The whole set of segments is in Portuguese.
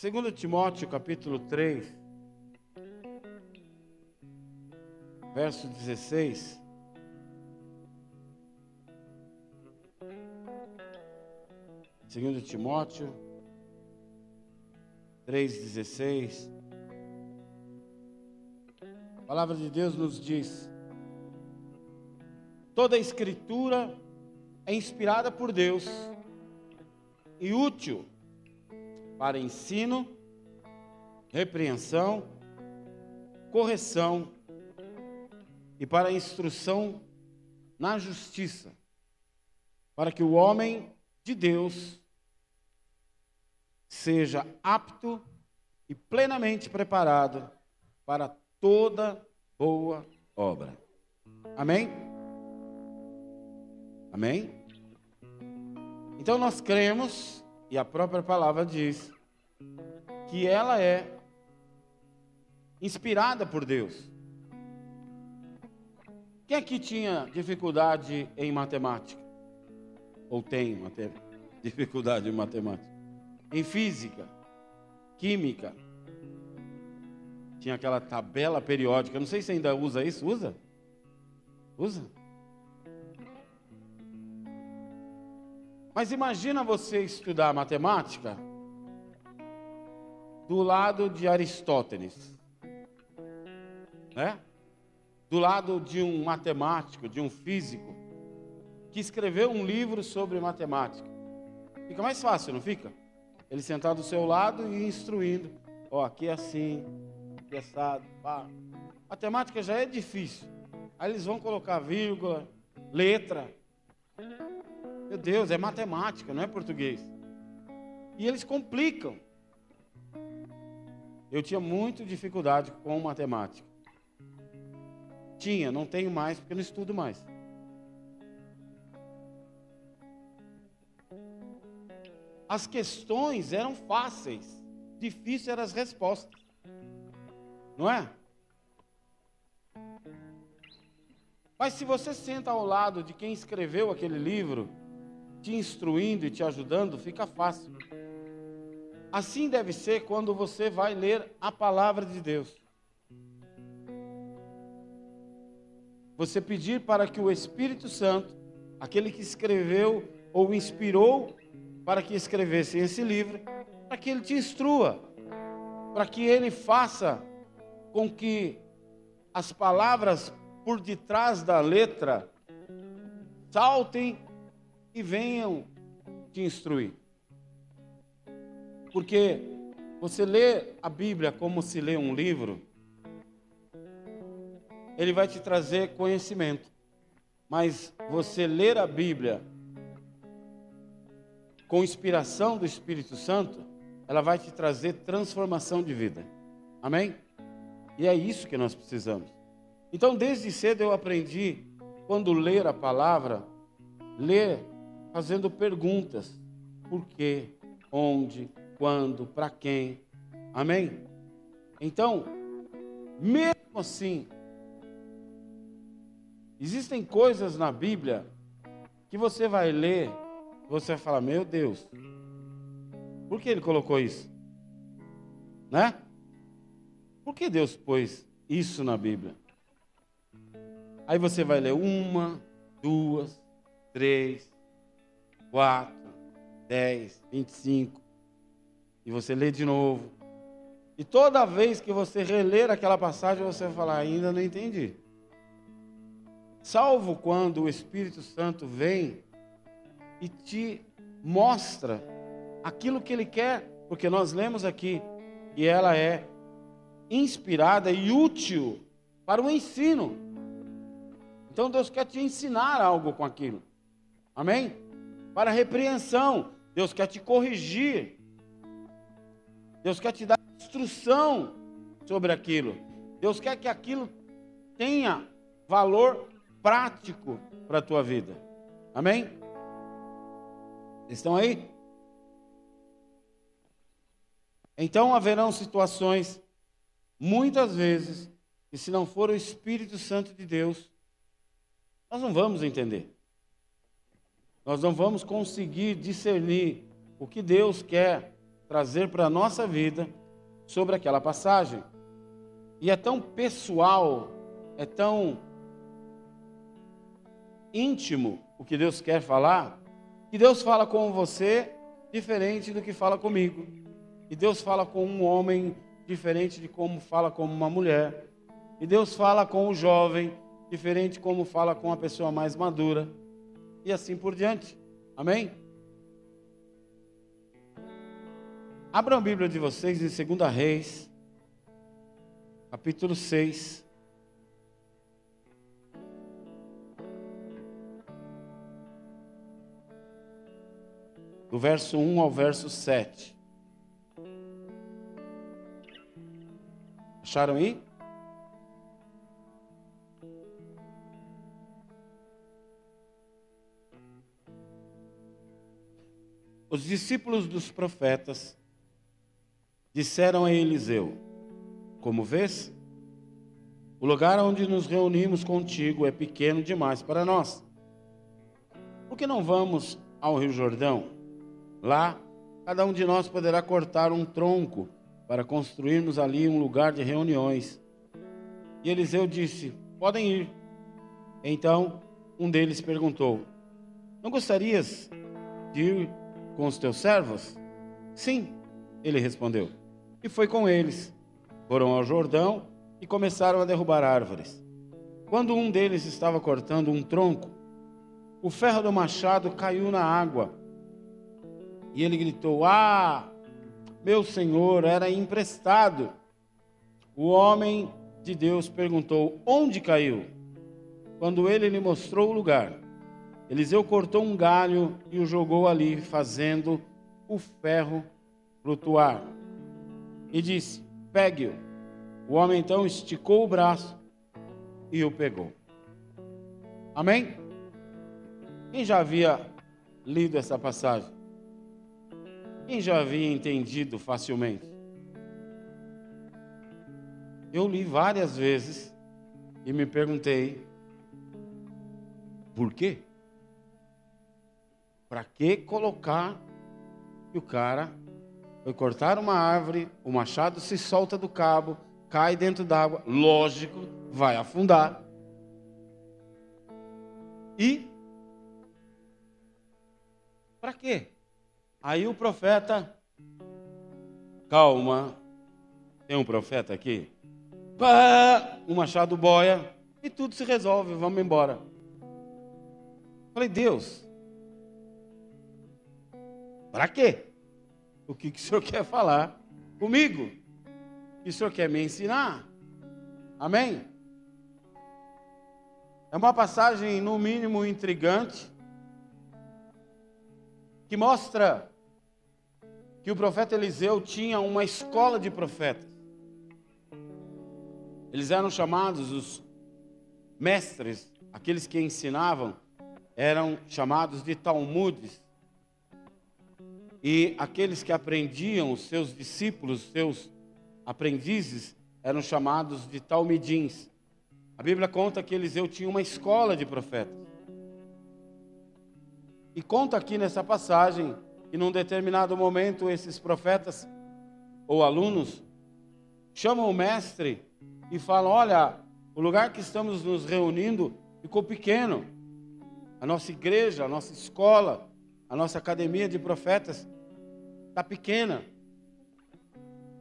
2 Timóteo capítulo 3, verso 16. Segundo Timóteo 3,16. A palavra de Deus nos diz: toda a escritura é inspirada por Deus e útil para ensino, repreensão, correção e para instrução na justiça, para que o homem de Deus seja apto e plenamente preparado para toda boa obra. Amém? Amém? Então nós cremos, e a própria palavra diz, que ela é inspirada por Deus. Quem aqui tinha dificuldade em matemática? Ou tem dificuldade em matemática? Em física, química. Tinha aquela tabela periódica. Não sei se ainda usa isso. Usa? Usa? Mas imagina você estudar matemática do lado de Aristóteles, né? Do lado de um matemático, de um físico que escreveu um livro sobre matemática. Fica mais fácil, não fica? Ele sentar do seu lado e instruindo. Ó, oh, aqui é assim, aqui é assado, pá. Matemática já é difícil. Aí eles vão colocar vírgula, letra. Meu Deus, é matemática, não é português. E eles complicam. Eu tinha muita dificuldade com matemática. Tinha, não tenho mais porque não estudo mais. As questões eram fáceis, difíceis eram as respostas. Não é? Mas se você senta ao lado de quem escreveu aquele livro, te instruindo e te ajudando, fica fácil. Assim deve ser quando você vai ler a palavra de Deus. Você pedir para que o Espírito Santo, aquele que escreveu ou inspirou para que escrevesse esse livro, para que ele te instrua, para que ele faça com que as palavras por detrás da letra saltem e venham te instruir. Porque você lê a Bíblia como se lê um livro, ele vai te trazer conhecimento. Mas você ler a Bíblia com inspiração do Espírito Santo, ela vai te trazer transformação de vida. Amém? E é isso que nós precisamos. Então, desde cedo eu aprendi, quando ler a palavra, ler fazendo perguntas: por quê, onde, quando, para quem. Amém? Então, mesmo assim, existem coisas na Bíblia que você vai ler, você vai falar: meu Deus, por que ele colocou isso? Né? Por que Deus pôs isso na Bíblia? Aí você vai ler uma, duas, três, quatro, dez, vinte e cinco. E você lê de novo. E toda vez que você reler aquela passagem, você vai falar: ainda não entendi. Salvo quando o Espírito Santo vem e te mostra aquilo que ele quer, porque nós lemos aqui e ela é inspirada e útil para o ensino. Então Deus quer te ensinar algo com aquilo. Amém? Para repreensão. Deus quer te corrigir. Deus quer te dar instrução sobre aquilo. Deus quer que aquilo tenha valor prático para a tua vida. Amém? Estão aí? Então haverão situações, muitas vezes, que se não for o Espírito Santo de Deus, nós não vamos entender. Nós não vamos conseguir discernir o que Deus quer trazer para a nossa vida sobre aquela passagem. E é tão pessoal, é tão íntimo o que Deus quer falar, que Deus fala com você diferente do que fala comigo. E Deus fala com um homem diferente de como fala com uma mulher. E Deus fala com o jovem diferente como fala com a pessoa mais madura. E assim por diante. Amém? Abram a Bíblia de vocês em 2 Reis, capítulo 6. Do verso 1 ao verso 7. Acharam aí? Os discípulos dos profetas disseram a Eliseu: Como vês, o lugar onde nos reunimos contigo é pequeno demais para nós. Por que não vamos ao Rio Jordão? Lá, cada um de nós poderá cortar um tronco para construirmos ali um lugar de reuniões. E Eliseu disse: Podem ir. Então, um deles perguntou: Não gostarias de ir com os teus servos? Sim, ele respondeu. E foi com eles. Foram ao Jordão e começaram a derrubar árvores. Quando um deles estava cortando um tronco, o ferro do machado caiu na água. E ele gritou: Ah, meu senhor, era emprestado. O homem de Deus perguntou: Onde caiu? Quando ele lhe mostrou o lugar, Eliseu cortou um galho e o jogou ali, fazendo o ferro flutuar. E disse: Pegue-o. O homem então esticou o braço e o pegou. Amém? Quem já havia lido essa passagem? Quem já havia entendido facilmente? Eu li várias vezes e me perguntei: por quê? Para que colocar que o cara foi cortar uma árvore, o machado se solta do cabo, cai dentro d'água, lógico, vai afundar. E para quê? Aí o profeta, calma, tem um profeta aqui? Pá, o machado boia e tudo se resolve, vamos embora. Falei, Deus, para quê? O que, que o senhor quer falar comigo? O que o senhor quer me ensinar? Amém? É uma passagem, no mínimo, intrigante, que mostra que o profeta Eliseu tinha uma escola de profetas. Eles eram chamados os mestres, aqueles que ensinavam, eram chamados de Talmudes e aqueles que aprendiam, os seus discípulos, seus aprendizes, eram chamados de talmidins. A Bíblia conta que Eliseu tinha uma escola de profetas. E conta aqui nessa passagem que num determinado momento esses profetas ou alunos chamam o mestre e falam: Olha, o lugar que estamos nos reunindo ficou pequeno. A nossa igreja, a nossa escola, a nossa academia de profetas está pequena.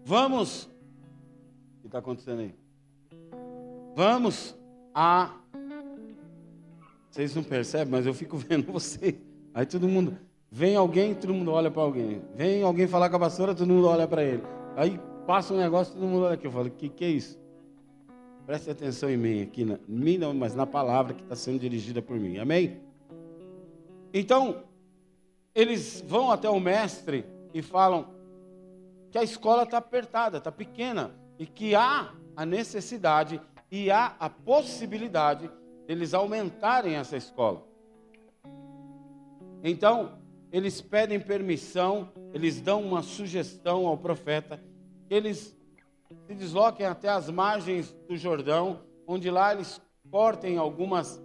Vamos. O que está acontecendo aí? Vamos a. Vocês não percebem, mas eu fico vendo você. Aí todo mundo. Vem alguém, todo mundo olha para alguém. Vem alguém falar com a pastora, todo mundo olha para ele. Aí passa um negócio, todo mundo olha aqui. Eu falo, o que, que é isso? Preste atenção em mim aqui, na, mim não, mas na palavra que está sendo dirigida por mim. Amém? Então, eles vão até o mestre e falam que a escola está apertada, está pequena e que há a necessidade e há a possibilidade deles aumentarem essa escola. Então, eles pedem permissão, eles dão uma sugestão ao profeta, que eles se desloquem até as margens do Jordão, onde lá eles cortem algumas,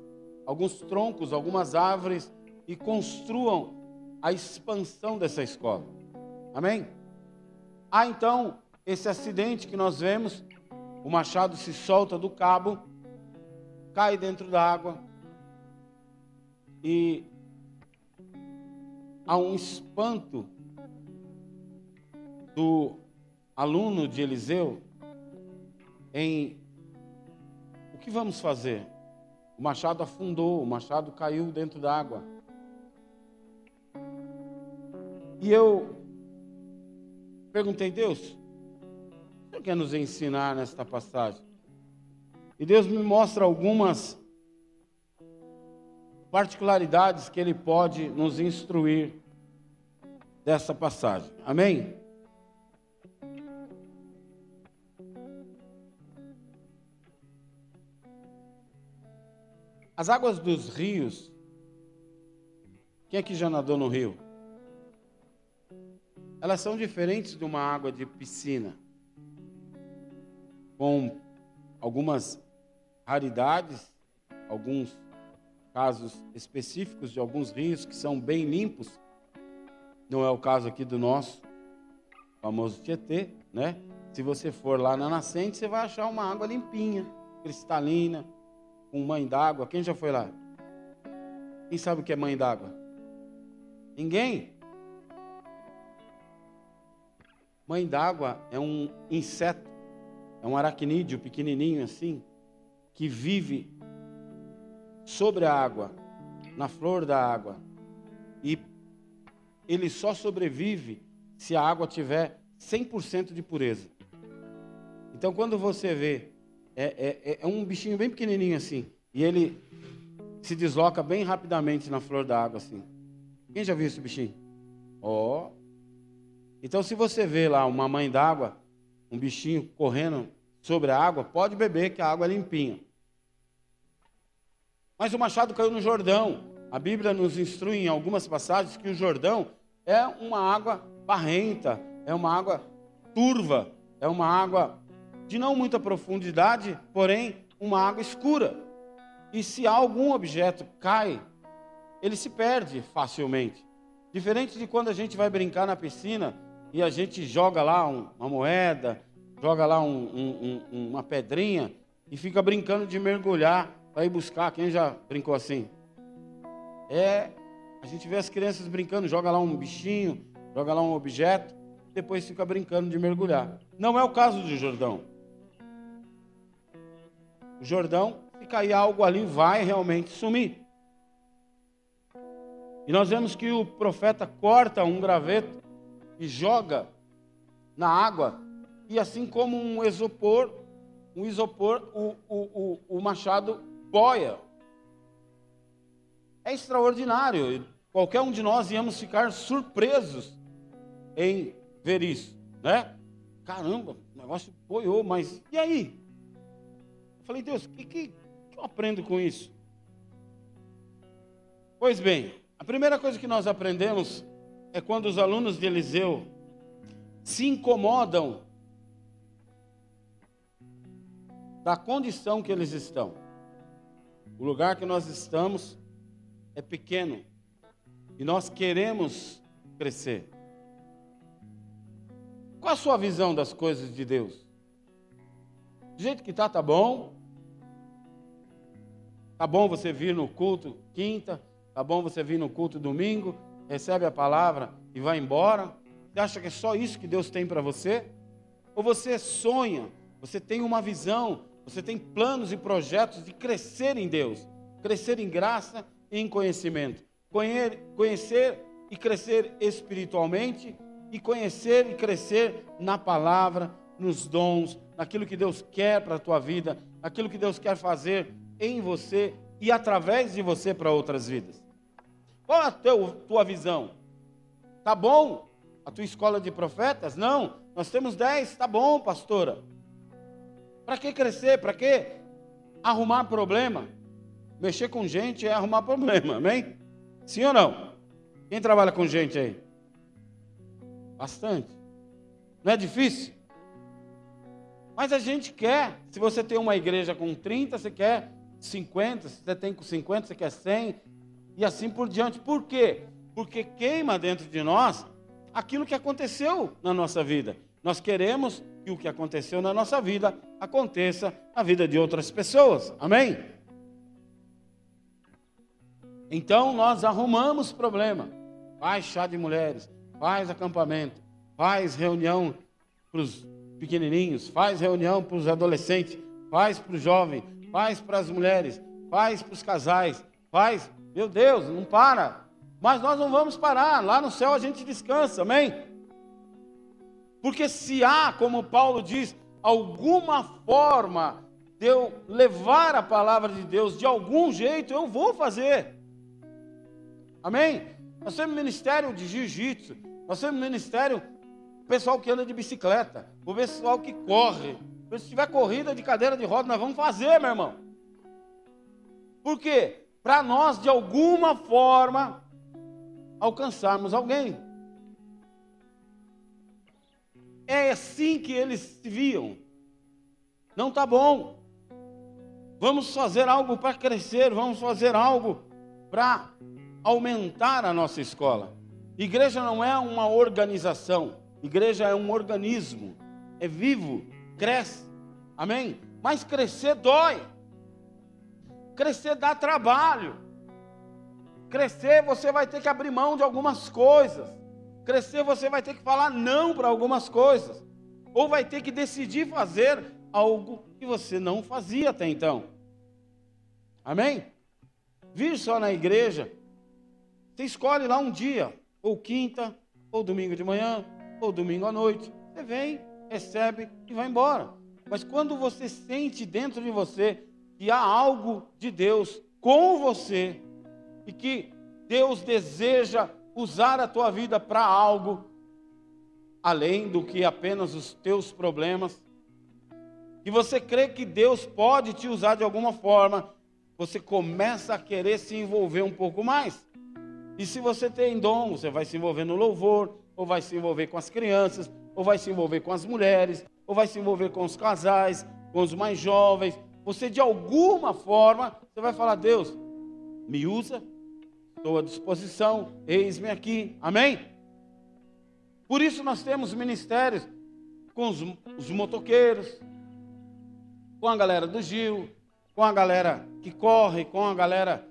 alguns troncos, algumas árvores e construam a expansão dessa escola. Amém? Há então esse acidente que nós vemos, o machado se solta do cabo, cai dentro da água e há um espanto do aluno de Eliseu em o que vamos fazer? O machado afundou, o machado caiu dentro da água. E eu perguntei, Deus, o que quer nos ensinar nesta passagem? E Deus me mostra algumas particularidades que Ele pode nos instruir dessa passagem. Amém? As águas dos rios. Quem aqui já nadou no rio? Elas são diferentes de uma água de piscina. Com algumas raridades, alguns casos específicos de alguns rios que são bem limpos. Não é o caso aqui do nosso famoso Tietê, né? Se você for lá na nascente, você vai achar uma água limpinha, cristalina, com mãe d'água. Quem já foi lá? Quem sabe o que é mãe d'água? Ninguém? Mãe d'água é um inseto, é um aracnídeo pequenininho assim, que vive sobre a água, na flor da água. E ele só sobrevive se a água tiver 100% de pureza. Então, quando você vê é, é, é, é um bichinho bem pequenininho assim. E ele se desloca bem rapidamente na flor da água assim. Quem já viu esse bichinho? Ó. Oh. Então, se você vê lá uma mãe d'água, um bichinho correndo sobre a água, pode beber que a água é limpinha. Mas o machado caiu no Jordão. A Bíblia nos instrui em algumas passagens que o Jordão é uma água barrenta, é uma água turva, é uma água de não muita profundidade, porém uma água escura. E se algum objeto cai, ele se perde facilmente. Diferente de quando a gente vai brincar na piscina e a gente joga lá uma moeda, joga lá um, um, um, uma pedrinha e fica brincando de mergulhar para ir buscar. Quem já brincou assim? É, a gente vê as crianças brincando, joga lá um bichinho, joga lá um objeto, depois fica brincando de mergulhar. Não é o caso de Jordão o Jordão, se cair algo ali, vai realmente sumir. E nós vemos que o profeta corta um graveto e joga na água, e assim como um isopor, um isopor, o, o, o, o machado boia. É extraordinário. Qualquer um de nós íamos ficar surpresos em ver isso, né? Caramba, o negócio boiou, mas e aí? Eu falei, Deus, o que, que eu aprendo com isso? Pois bem, a primeira coisa que nós aprendemos é quando os alunos de Eliseu se incomodam da condição que eles estão. O lugar que nós estamos é pequeno e nós queremos crescer. Qual a sua visão das coisas de Deus? Do jeito que está, tá bom. Tá bom você vir no culto quinta, tá bom você vir no culto domingo, recebe a palavra e vai embora. Você acha que é só isso que Deus tem para você? Ou você sonha, você tem uma visão, você tem planos e projetos de crescer em Deus, crescer em graça e em conhecimento, conhecer e crescer espiritualmente e conhecer e crescer na palavra, nos dons, naquilo que Deus quer para a tua vida, naquilo que Deus quer fazer em você e através de você para outras vidas. Qual a teu, tua visão? Tá bom a tua escola de profetas? Não, nós temos dez, tá bom, pastora. Para que crescer? Para que arrumar problema? Mexer com gente é arrumar problema, amém? Sim ou não? Quem trabalha com gente aí? Bastante. Não é difícil? Mas a gente quer, se você tem uma igreja com 30, você quer 50, se você tem com 50, você quer 100, e assim por diante. Por quê? Porque queima dentro de nós aquilo que aconteceu na nossa vida. Nós queremos que o que aconteceu na nossa vida aconteça na vida de outras pessoas. Amém? Então nós arrumamos problema. Faz chá de mulheres, faz acampamento, faz reunião para os pequenininhos, faz reunião para os adolescentes, faz para o jovem, faz para as mulheres, faz para os casais, faz. Meu Deus, não para. Mas nós não vamos parar. Lá no céu a gente descansa, amém? Porque se há, como Paulo diz, alguma forma de eu levar a palavra de Deus de algum jeito, eu vou fazer. Amém? Nós temos ministério de jiu-jitsu, nós temos ministério pessoal que anda de bicicleta, o pessoal que corre. Se tiver corrida de cadeira de roda, nós vamos fazer, meu irmão. Por quê? Para nós, de alguma forma, alcançarmos alguém. É assim que eles se viam. Não está bom. Vamos fazer algo para crescer, vamos fazer algo para aumentar a nossa escola. Igreja não é uma organização, igreja é um organismo, é vivo, cresce. Amém? Mas crescer dói. Crescer dá trabalho. Crescer você vai ter que abrir mão de algumas coisas. Crescer você vai ter que falar não para algumas coisas. Ou vai ter que decidir fazer algo que você não fazia até então. Amém? Vir só na igreja você escolhe lá um dia, ou quinta, ou domingo de manhã, ou domingo à noite. Você vem, recebe e vai embora. Mas quando você sente dentro de você que há algo de Deus com você e que Deus deseja usar a tua vida para algo além do que apenas os teus problemas, e você crê que Deus pode te usar de alguma forma, você começa a querer se envolver um pouco mais. E se você tem dom, você vai se envolver no louvor, ou vai se envolver com as crianças, ou vai se envolver com as mulheres, ou vai se envolver com os casais, com os mais jovens. Você de alguma forma, você vai falar: "Deus, me usa, estou à disposição, eis-me aqui". Amém? Por isso nós temos ministérios com os, os motoqueiros, com a galera do Gil, com a galera que corre, com a galera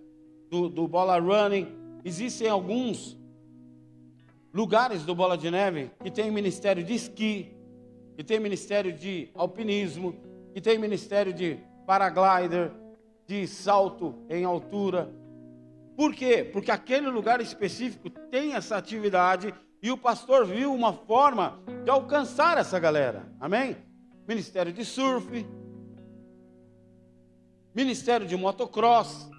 do, do bola running, Existem alguns lugares do Bola de Neve que tem ministério de esqui, que tem ministério de alpinismo, que tem ministério de paraglider, de salto em altura. Por quê? Porque aquele lugar específico tem essa atividade e o pastor viu uma forma de alcançar essa galera. Amém? Ministério de surf, ministério de motocross.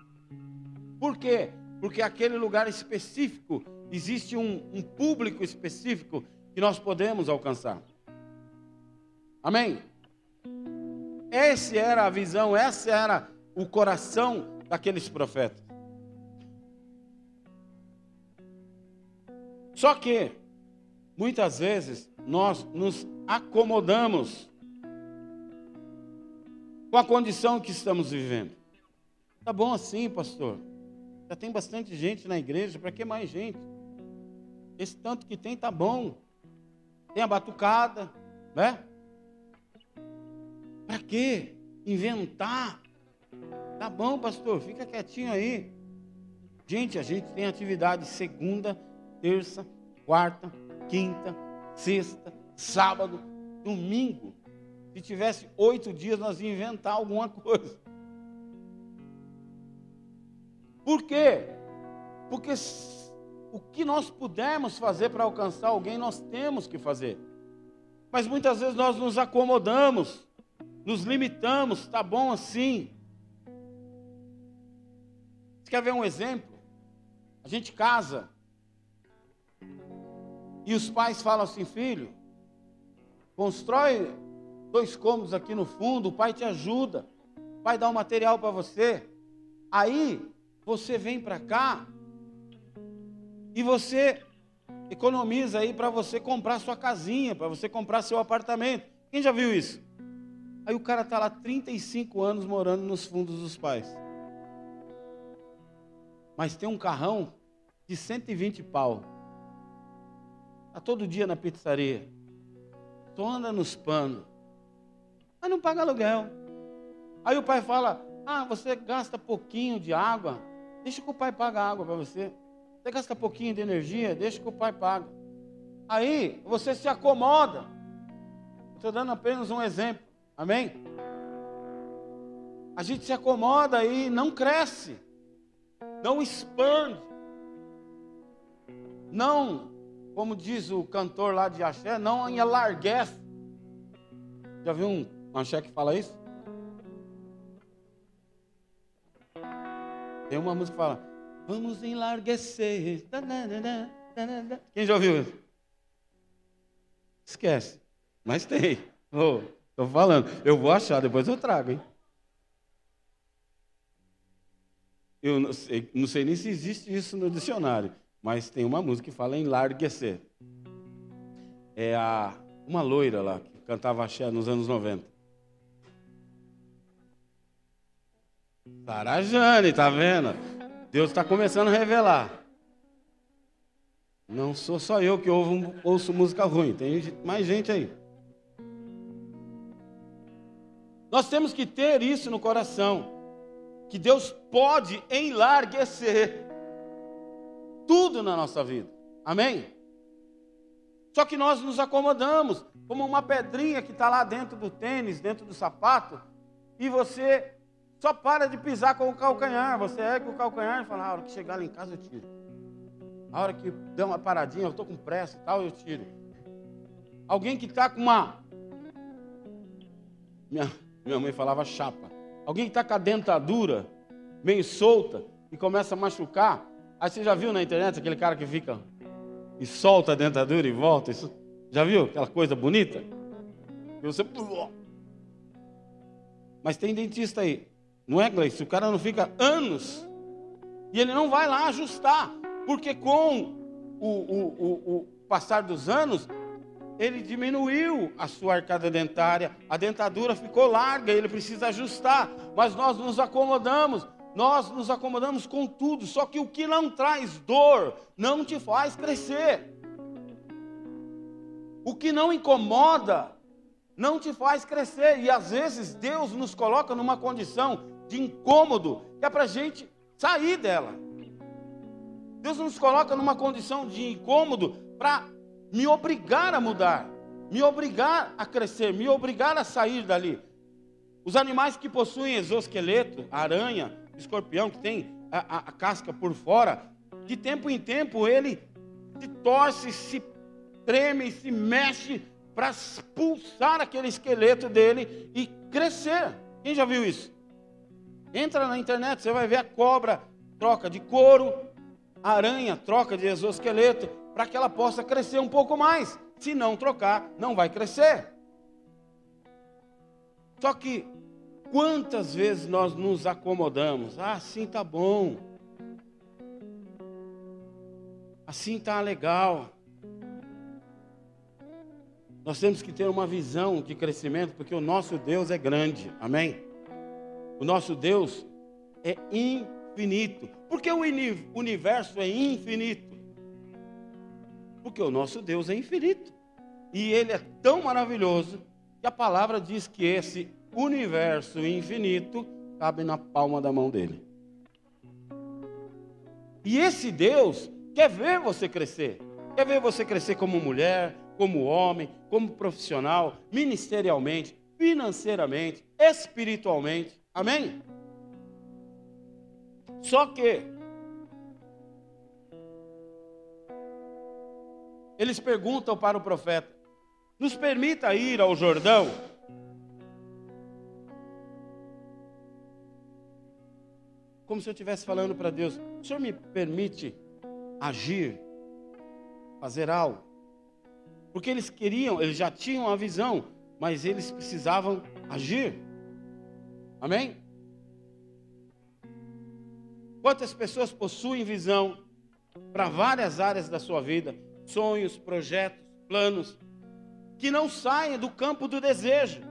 Por quê? porque aquele lugar específico existe um, um público específico que nós podemos alcançar. Amém? Essa era a visão, essa era o coração daqueles profetas. Só que, muitas vezes, nós nos acomodamos com a condição que estamos vivendo. Tá bom assim, pastor. Já tem bastante gente na igreja, para que mais gente? Esse tanto que tem tá bom. Tem a batucada, né? Para quê? Inventar. Tá bom, pastor, fica quietinho aí. Gente, a gente tem atividade segunda, terça, quarta, quinta, sexta, sábado, domingo. Se tivesse oito dias, nós íamos inventar alguma coisa. Por quê? Porque o que nós pudermos fazer para alcançar alguém, nós temos que fazer. Mas muitas vezes nós nos acomodamos, nos limitamos, está bom assim. Você quer ver um exemplo? A gente casa e os pais falam assim: filho, constrói dois cômodos aqui no fundo, o pai te ajuda, o pai dá um material para você. Aí você vem para cá e você economiza aí para você comprar sua casinha, para você comprar seu apartamento. Quem já viu isso? Aí o cara está lá 35 anos morando nos fundos dos pais. Mas tem um carrão de 120 pau. Está todo dia na pizzaria. só nos panos. Mas não paga aluguel. Aí o pai fala: Ah, você gasta pouquinho de água, deixa que o pai paga água para você. Você gasta pouquinho de energia, deixa que o pai paga. Aí você se acomoda. Estou dando apenas um exemplo. Amém? A gente se acomoda e não cresce, não expande, não, como diz o cantor lá de Axé, não enlarguece. Já viu um axé que fala isso? Tem uma música que fala, vamos enlarguecer. Quem já ouviu isso? Esquece, mas tem. Estou falando, eu vou achar, depois eu trago, hein? Eu não sei, não sei nem se existe isso no dicionário, mas tem uma música que fala enlarguecer. É a, uma loira lá, que cantava axé nos anos 90. Sarajane, tá vendo? Deus está começando a revelar. Não sou só eu que ouvo, ouço música ruim, tem mais gente aí. Nós temos que ter isso no coração que Deus pode enlarguecer tudo na nossa vida. Amém? Só que nós nos acomodamos, como uma pedrinha que está lá dentro do tênis, dentro do sapato, e você só para de pisar com o calcanhar. Você ergue o calcanhar e fala: ah, a hora que chegar lá em casa eu tiro. A hora que der uma paradinha, eu estou com pressa e tal, eu tiro. Alguém que está com uma. Minha, minha mãe falava chapa. Alguém que está com a dentadura meio solta e começa a machucar. Aí você já viu na internet aquele cara que fica e solta a dentadura e volta? Isso, já viu aquela coisa bonita? E você. Mas tem dentista aí. Não é, Gleice? O cara não fica anos e ele não vai lá ajustar. Porque com o, o, o, o passar dos anos, ele diminuiu a sua arcada dentária, a dentadura ficou larga, ele precisa ajustar, mas nós nos acomodamos, nós nos acomodamos com tudo, só que o que não traz dor não te faz crescer. O que não incomoda não te faz crescer, e às vezes Deus nos coloca numa condição de incômodo que é para a gente sair dela. Deus nos coloca numa condição de incômodo para me obrigar a mudar, me obrigar a crescer, me obrigar a sair dali. Os animais que possuem exoesqueleto, aranha, escorpião, que tem a, a, a casca por fora, de tempo em tempo ele se torce, se treme, se mexe para expulsar aquele esqueleto dele e crescer. Quem já viu isso? Entra na internet, você vai ver a cobra troca de couro, a aranha troca de exoesqueleto, para que ela possa crescer um pouco mais. Se não trocar, não vai crescer. Só que quantas vezes nós nos acomodamos? Ah, assim tá bom. Assim tá legal. Nós temos que ter uma visão de crescimento, porque o nosso Deus é grande. Amém? O nosso Deus é infinito. Porque o universo é infinito. Porque o nosso Deus é infinito. E ele é tão maravilhoso que a palavra diz que esse universo infinito cabe na palma da mão dele. E esse Deus quer ver você crescer. Quer ver você crescer como mulher, como homem, como profissional, ministerialmente, financeiramente, espiritualmente. Amém? Só que eles perguntam para o profeta: nos permita ir ao Jordão? Como se eu estivesse falando para Deus: o Senhor me permite agir, fazer algo? Porque eles queriam, eles já tinham a visão, mas eles precisavam agir. Amém? Quantas pessoas possuem visão para várias áreas da sua vida? Sonhos, projetos, planos, que não saem do campo do desejo,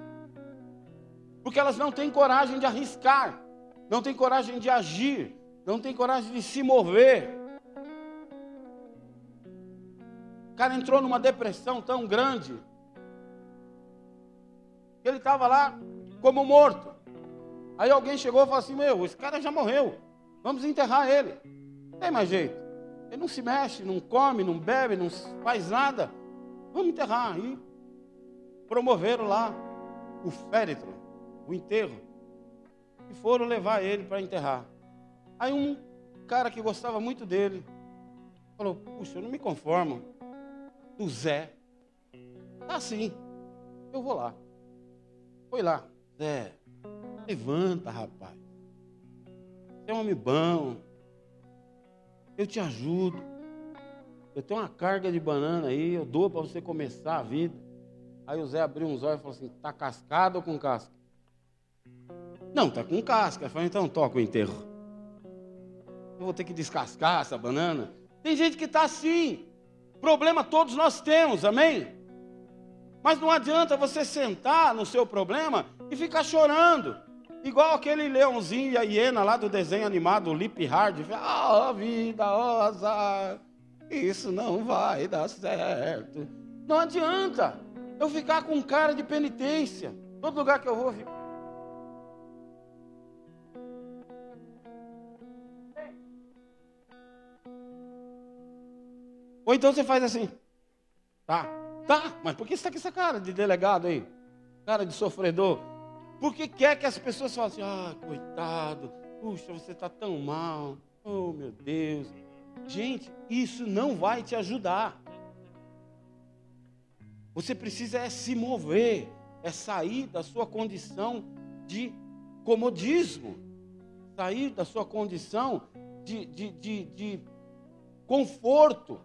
porque elas não têm coragem de arriscar, não têm coragem de agir, não têm coragem de se mover. O cara entrou numa depressão tão grande Ele estava lá como morto. Aí alguém chegou e falou assim: Meu, esse cara já morreu. Vamos enterrar ele. Não tem mais jeito. Ele não se mexe, não come, não bebe, não faz nada. Vamos enterrar. E promoveram lá o féretro, o enterro. E foram levar ele para enterrar. Aí um cara que gostava muito dele falou: Puxa, eu não me conformo. Do Zé. Tá assim. Eu vou lá. Foi lá. Zé, levanta, rapaz. Você é um homem bom. Eu te ajudo. Eu tenho uma carga de banana aí, eu dou para você começar a vida. Aí o Zé abriu uns olhos e falou assim: tá cascado ou com casca? Não, tá com casca. Eu falei, então toca o enterro. Eu vou ter que descascar essa banana. Tem gente que está assim. Problema todos nós temos, amém? Mas não adianta você sentar no seu problema e ficar chorando. Igual aquele leãozinho e a hiena lá do desenho animado, Lip Hard. Ah, oh, vida, oh, azar. Isso não vai dar certo. Não adianta eu ficar com cara de penitência. Todo lugar que eu vou. Ou então você faz assim. Tá, tá, mas por que você está com essa cara de delegado aí? Cara de sofredor. Porque quer que as pessoas falem assim, ah, coitado, puxa, você está tão mal, oh meu Deus. Gente, isso não vai te ajudar. Você precisa é se mover, é sair da sua condição de comodismo, sair da sua condição de, de, de, de conforto.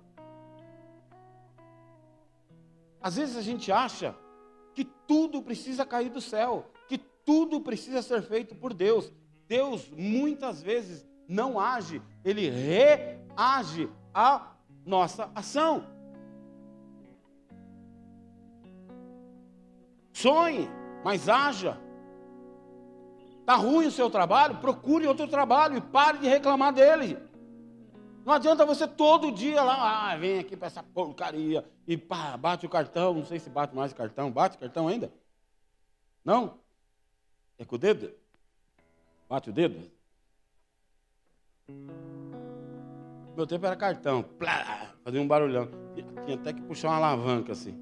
Às vezes a gente acha que tudo precisa cair do céu tudo precisa ser feito por Deus. Deus muitas vezes não age, ele reage à nossa ação. Sonhe, mas haja. Está ruim o seu trabalho? Procure outro trabalho e pare de reclamar dele. Não adianta você todo dia lá, ah, vem aqui para essa porcaria e pá, bate o cartão. Não sei se bate mais o cartão. Bate o cartão ainda? Não? É com o dedo? Bate o dedo? Meu tempo era cartão. Plá, fazia um barulhão. Tinha até que puxar uma alavanca assim.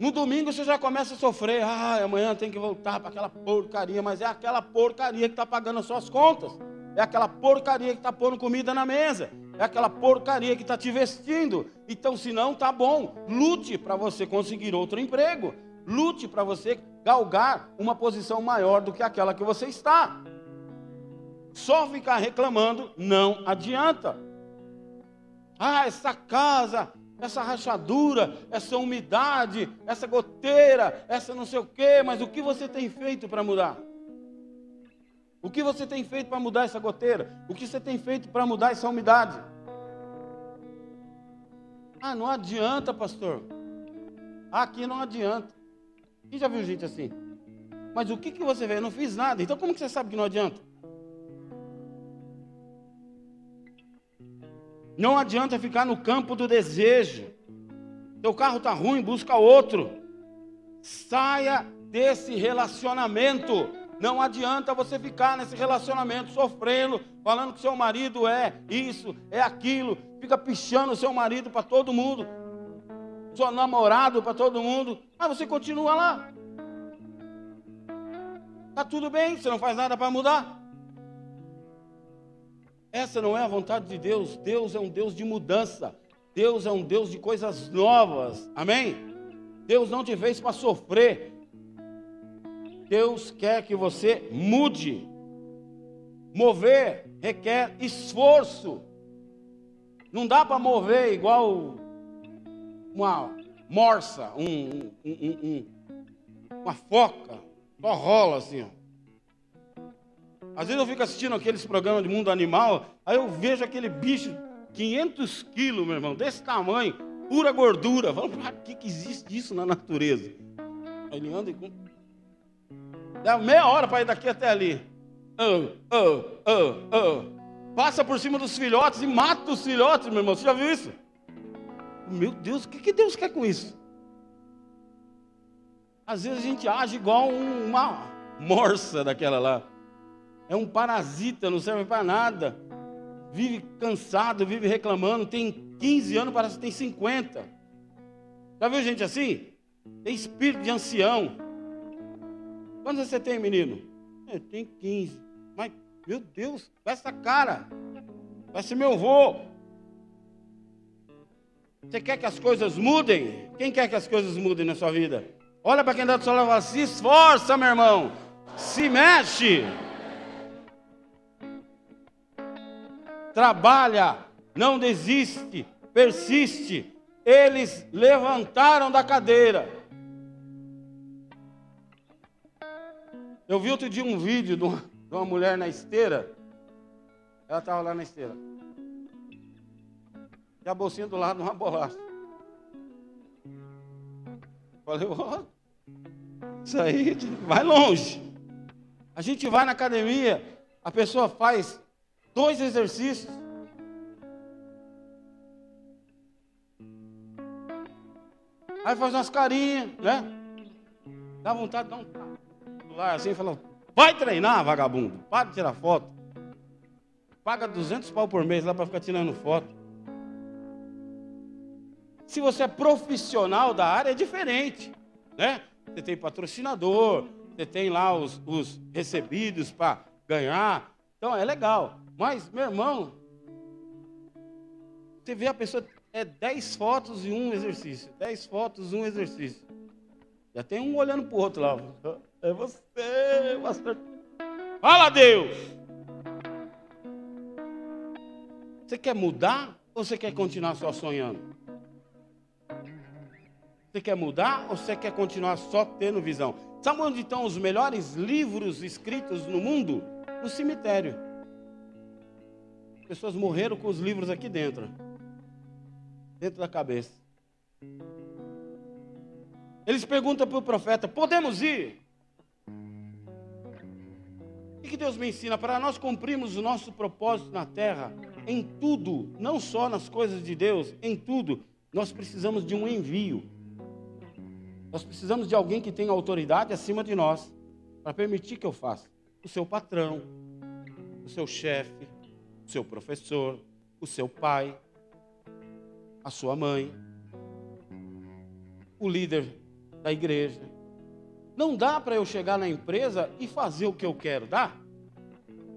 No domingo você já começa a sofrer. Ah, amanhã tem que voltar para aquela porcaria. Mas é aquela porcaria que está pagando as suas contas. É aquela porcaria que está pondo comida na mesa. É aquela porcaria que está te vestindo. Então, se não, tá bom. Lute para você conseguir outro emprego. Lute para você galgar uma posição maior do que aquela que você está. Só ficar reclamando não adianta. Ah, essa casa, essa rachadura, essa umidade, essa goteira, essa não sei o quê, mas o que você tem feito para mudar? O que você tem feito para mudar essa goteira? O que você tem feito para mudar essa umidade? Ah, não adianta, pastor. Aqui não adianta. Quem já viu gente assim? Mas o que, que você vê? Eu não fiz nada. Então como que você sabe que não adianta? Não adianta ficar no campo do desejo. Teu carro está ruim, busca outro. Saia desse relacionamento. Não adianta você ficar nesse relacionamento sofrendo, falando que seu marido é isso, é aquilo, fica pichando seu marido para todo mundo seu namorado para todo mundo, mas você continua lá. Está tudo bem, você não faz nada para mudar. Essa não é a vontade de Deus. Deus é um Deus de mudança. Deus é um Deus de coisas novas. Amém? Deus não te fez para sofrer. Deus quer que você mude. Mover requer esforço. Não dá para mover igual uma morsa, um, um, um, uma foca, só rola assim. Ó. Às vezes eu fico assistindo aqueles programas de mundo animal, aí eu vejo aquele bicho, 500 quilos, meu irmão, desse tamanho, pura gordura. Falo, para que, que existe isso na natureza? Aí ele anda e. Dá meia hora para ir daqui até ali. Oh, oh, oh, oh. Passa por cima dos filhotes e mata os filhotes, meu irmão. Você já viu isso? Meu Deus, o que, que Deus quer com isso? Às vezes a gente age igual uma morsa daquela lá. É um parasita, não serve para nada. Vive cansado, vive reclamando. Tem 15 anos, parece que tem 50. Já viu gente assim? Tem espírito de ancião. Quantos você tem, menino? Eu tenho 15. Mas, meu Deus, com essa cara. Vai ser meu avô. Você quer que as coisas mudem? Quem quer que as coisas mudem na sua vida? Olha para quem está do seu lado e fala, se esforça, meu irmão. Se mexe. Trabalha. Não desiste. Persiste. Eles levantaram da cadeira. Eu vi outro dia um vídeo de uma, de uma mulher na esteira. Ela estava lá na esteira. E a bolsinha do lado, uma bolacha. Falei, ó, oh, isso aí vai longe. A gente vai na academia, a pessoa faz dois exercícios. Aí faz umas carinhas, né? Dá vontade de dar um lá assim e fala: Vai treinar, vagabundo. Para de tirar foto. Paga 200 pau por mês lá para ficar tirando foto. Se você é profissional da área, é diferente, né? Você tem patrocinador, você tem lá os, os recebidos para ganhar. Então é legal. Mas, meu irmão, você vê a pessoa, é 10 fotos e um exercício. 10 fotos, um exercício. Já tem um olhando para o outro lá. É você, pastor. Fala, Deus! Você quer mudar ou você quer continuar só sonhando? Você quer mudar ou você quer continuar só tendo visão? Sabe onde estão os melhores livros escritos no mundo? No cemitério. Pessoas morreram com os livros aqui dentro dentro da cabeça. Eles perguntam para o profeta: podemos ir? O que Deus me ensina? Para nós cumprirmos o nosso propósito na terra, em tudo, não só nas coisas de Deus, em tudo, nós precisamos de um envio. Nós precisamos de alguém que tenha autoridade acima de nós, para permitir que eu faça. O seu patrão, o seu chefe, o seu professor, o seu pai, a sua mãe, o líder da igreja. Não dá para eu chegar na empresa e fazer o que eu quero, dá?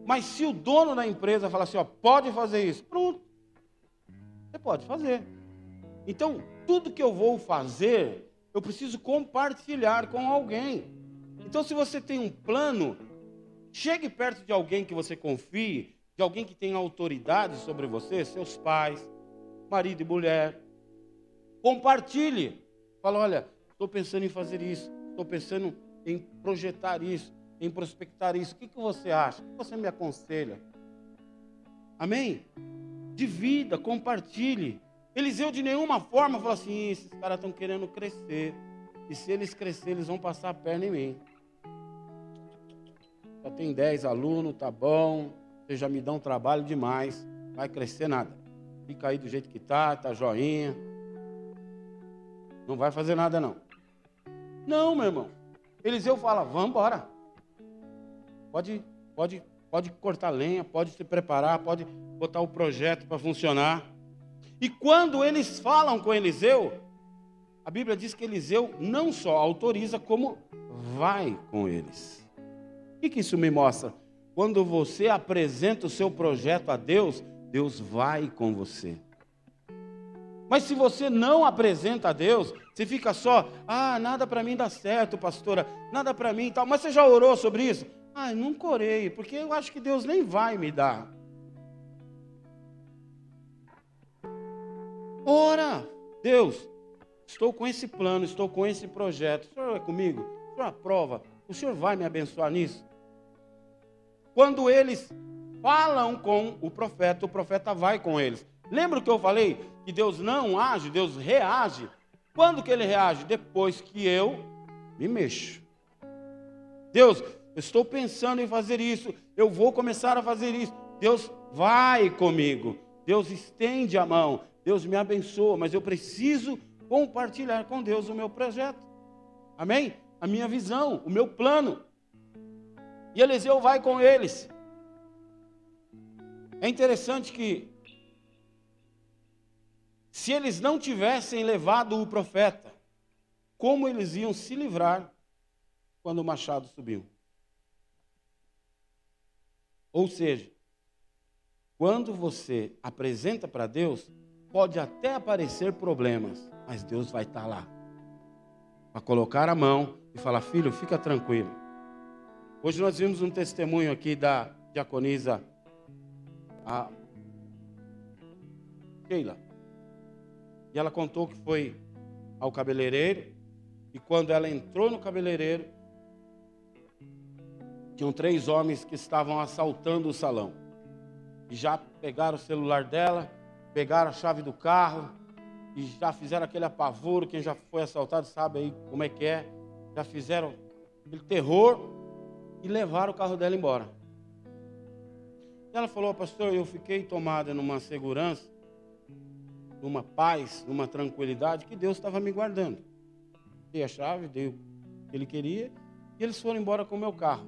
Mas se o dono da empresa falar assim, ó, pode fazer isso, pronto. Você pode fazer. Então, tudo que eu vou fazer, eu preciso compartilhar com alguém. Então, se você tem um plano, chegue perto de alguém que você confie, de alguém que tem autoridade sobre você, seus pais, marido e mulher. Compartilhe. Fala, olha, estou pensando em fazer isso, estou pensando em projetar isso, em prospectar isso. O que, que você acha? O que você me aconselha? Amém? Divida, compartilhe. Eliseu de nenhuma forma falou assim: esses caras estão querendo crescer. E se eles crescerem, eles vão passar a perna em mim. Já tem 10 alunos, tá bom. Vocês já me dão trabalho demais. Vai crescer nada. Fica aí do jeito que tá, tá joinha. Não vai fazer nada não. Não, meu irmão. Eliseu fala: "Vamos embora. Pode, pode, pode cortar lenha, pode se preparar, pode botar o projeto para funcionar. E quando eles falam com Eliseu, a Bíblia diz que Eliseu não só autoriza, como vai com eles. O que, isso me mostra? Quando você apresenta o seu projeto a Deus, Deus vai com você. Mas se você não apresenta a Deus, você fica só, ah, nada para mim dá certo, pastora, nada para mim tal. Mas você já orou sobre isso? Ah, nunca orei, porque eu acho que Deus nem vai me dar. Ora, Deus, estou com esse plano, estou com esse projeto. O Senhor é comigo? O Senhor aprova? O Senhor vai me abençoar nisso? Quando eles falam com o profeta, o profeta vai com eles. Lembra que eu falei que Deus não age, Deus reage? Quando que ele reage? Depois que eu me mexo. Deus, eu estou pensando em fazer isso, eu vou começar a fazer isso. Deus vai comigo. Deus estende a mão. Deus me abençoa, mas eu preciso compartilhar com Deus o meu projeto. Amém? a minha visão, o meu plano. E Eliseu vai com eles. É interessante que, se eles não tivessem levado o profeta, como eles iam se livrar quando o machado subiu? Ou seja, quando você apresenta para Deus, pode até aparecer problemas, mas Deus vai estar tá lá para colocar a mão e falar: Filho, fica tranquilo. Hoje nós vimos um testemunho aqui da diaconisa a Sheila. E ela contou que foi ao cabeleireiro e quando ela entrou no cabeleireiro, tinham três homens que estavam assaltando o salão. E já pegaram o celular dela, pegaram a chave do carro e já fizeram aquele apavoro. Quem já foi assaltado sabe aí como é que é. Já fizeram aquele terror e levaram o carro dela embora. Ela falou, pastor, eu fiquei tomada numa segurança, numa paz, numa tranquilidade que Deus estava me guardando. Dei a chave, dei o que ele queria e eles foram embora com o meu carro.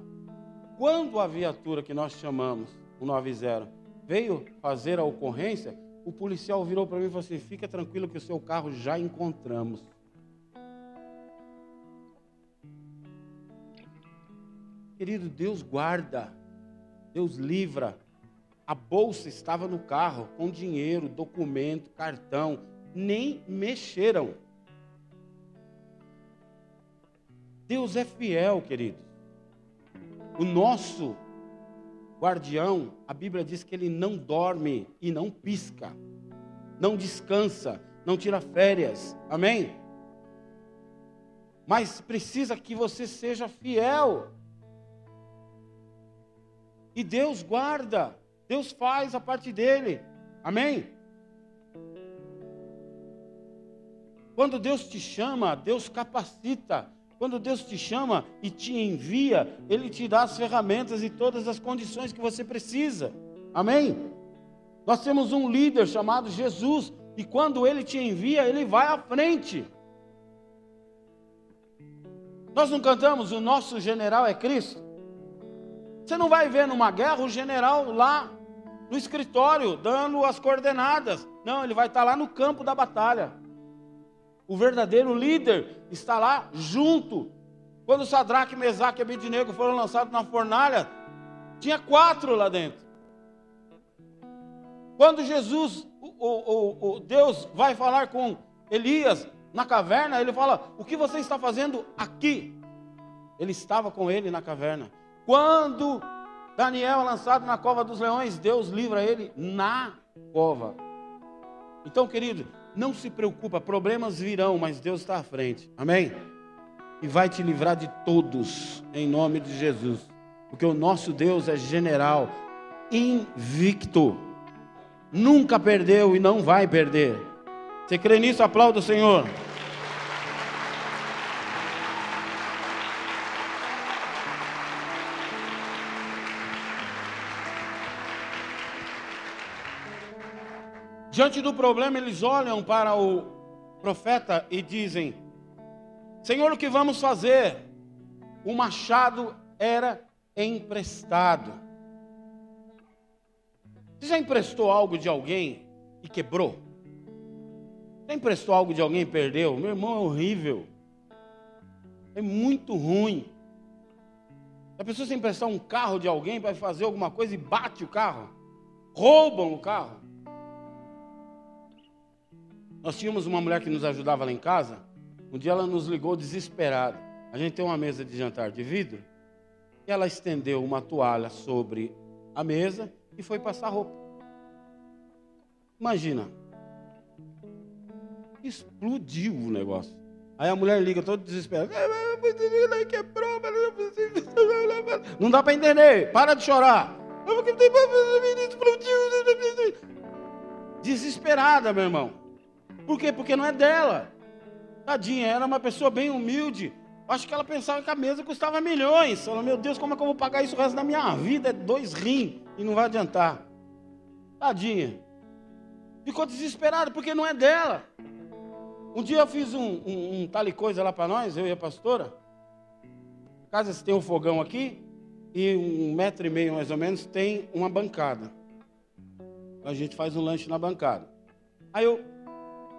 Quando a viatura que nós chamamos, o 90, veio fazer a ocorrência, o policial virou para mim e falou assim: fica tranquilo que o seu carro já encontramos. Querido, Deus guarda, Deus livra. A bolsa estava no carro, com dinheiro, documento, cartão. Nem mexeram. Deus é fiel, queridos. O nosso guardião, a Bíblia diz que ele não dorme e não pisca, não descansa, não tira férias. Amém? Mas precisa que você seja fiel. E Deus guarda. Deus faz a parte dele. Amém? Quando Deus te chama, Deus capacita. Quando Deus te chama e te envia, Ele te dá as ferramentas e todas as condições que você precisa. Amém? Nós temos um líder chamado Jesus, e quando Ele te envia, Ele vai à frente. Nós não cantamos, o nosso general é Cristo? Você não vai ver numa guerra o general lá no escritório, dando as coordenadas. Não, ele vai estar lá no campo da batalha. O verdadeiro líder está lá junto. Quando Sadraque, Mesaque e Abednego foram lançados na fornalha, tinha quatro lá dentro. Quando Jesus, o, o, o, Deus vai falar com Elias na caverna, ele fala: O que você está fazendo aqui? Ele estava com ele na caverna. Quando Daniel é lançado na cova dos leões, Deus livra ele na cova. Então, querido, não se preocupa, problemas virão, mas Deus está à frente. Amém? E vai te livrar de todos, em nome de Jesus. Porque o nosso Deus é general, invicto. Nunca perdeu e não vai perder. Você crê nisso? Aplauda o Senhor. Diante do problema, eles olham para o profeta e dizem: Senhor, o que vamos fazer? O machado era emprestado. Você já emprestou algo de alguém e quebrou? Já emprestou algo de alguém e perdeu? Meu irmão, é horrível. É muito ruim. A pessoa se emprestar um carro de alguém para fazer alguma coisa e bate o carro, roubam o carro. Nós tínhamos uma mulher que nos ajudava lá em casa. Um dia ela nos ligou desesperada. A gente tem uma mesa de jantar de vidro. E ela estendeu uma toalha sobre a mesa e foi passar roupa. Imagina. Explodiu o negócio. Aí a mulher liga toda desesperada. Quebrou, não dá para entender. Para de chorar. Desesperada, meu irmão. Por quê? Porque não é dela. Tadinha, era uma pessoa bem humilde. Acho que ela pensava que a mesa custava milhões. Falou, meu Deus, como é que eu vou pagar isso o resto da minha vida? É dois rim e não vai adiantar. Tadinha. Ficou desesperada porque não é dela. Um dia eu fiz um, um, um tal e coisa lá para nós, eu e a pastora. casa tem um fogão aqui e um metro e meio mais ou menos tem uma bancada. A gente faz um lanche na bancada. Aí eu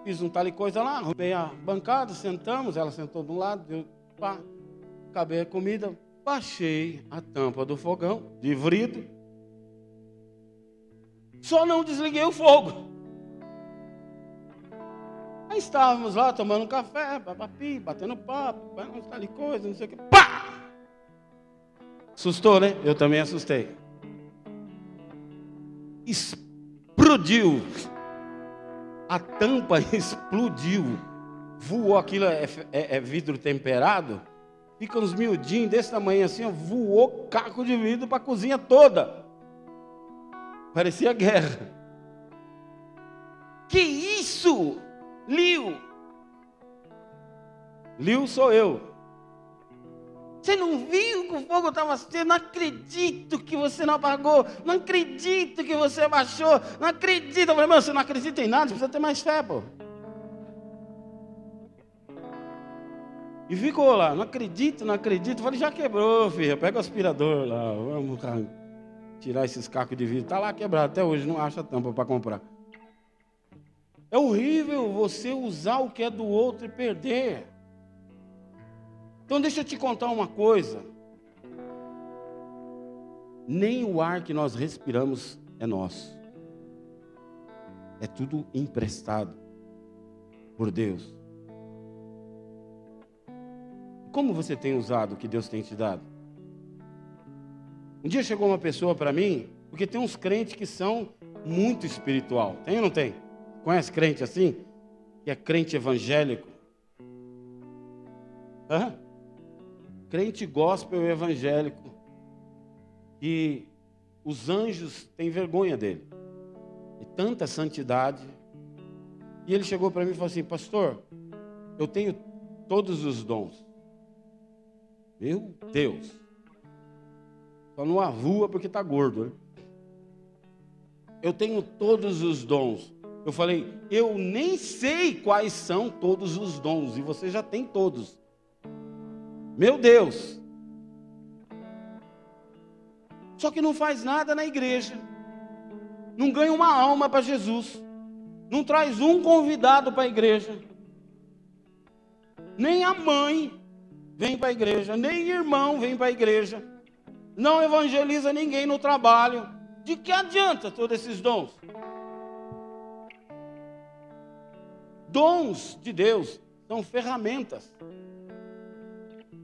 fiz um tal e coisa lá, arrumei a bancada, sentamos, ela sentou um lado, eu pá, acabei a comida, baixei a tampa do fogão, de vrido, só não desliguei o fogo. Aí estávamos lá tomando um café, papapi, batendo papo, tal de coisa, não sei o que. Pá! Assustou, né? Eu também assustei. Explodiu. A tampa explodiu. Voou aquilo, é, é, é vidro temperado. Fica uns miudinhos desse tamanho assim, ó, voou caco de vidro para a cozinha toda. Parecia guerra. Que isso? Liu. Liu sou eu. Você não viu que o fogo estava acendendo? Não acredito que você não apagou. Não acredito que você abaixou. Não acredito. Eu falei, você não acredita em nada, você precisa ter mais fé, pô. E ficou lá, não acredito, não acredito. Eu falei, já quebrou, filha. Pega o aspirador lá, vamos tirar esses cacos de vidro. Está lá quebrado, até hoje não acha tampa para comprar. É horrível você usar o que é do outro e perder. Então deixa eu te contar uma coisa. Nem o ar que nós respiramos é nosso. É tudo emprestado por Deus. Como você tem usado o que Deus tem te dado? Um dia chegou uma pessoa para mim, porque tem uns crentes que são muito espiritual. Tem ou não tem? Conhece crente assim? Que é crente evangélico. Hã? Crente gospel evangélico. E os anjos têm vergonha dele. E tanta santidade. E ele chegou para mim e falou assim: Pastor, eu tenho todos os dons. Meu Deus. Só não avua porque está gordo. Né? Eu tenho todos os dons. Eu falei, eu nem sei quais são todos os dons, e você já tem todos. Meu Deus. Só que não faz nada na igreja. Não ganha uma alma para Jesus. Não traz um convidado para a igreja. Nem a mãe vem para a igreja, nem irmão vem para a igreja. Não evangeliza ninguém no trabalho. De que adianta todos esses dons? Dons de Deus são ferramentas.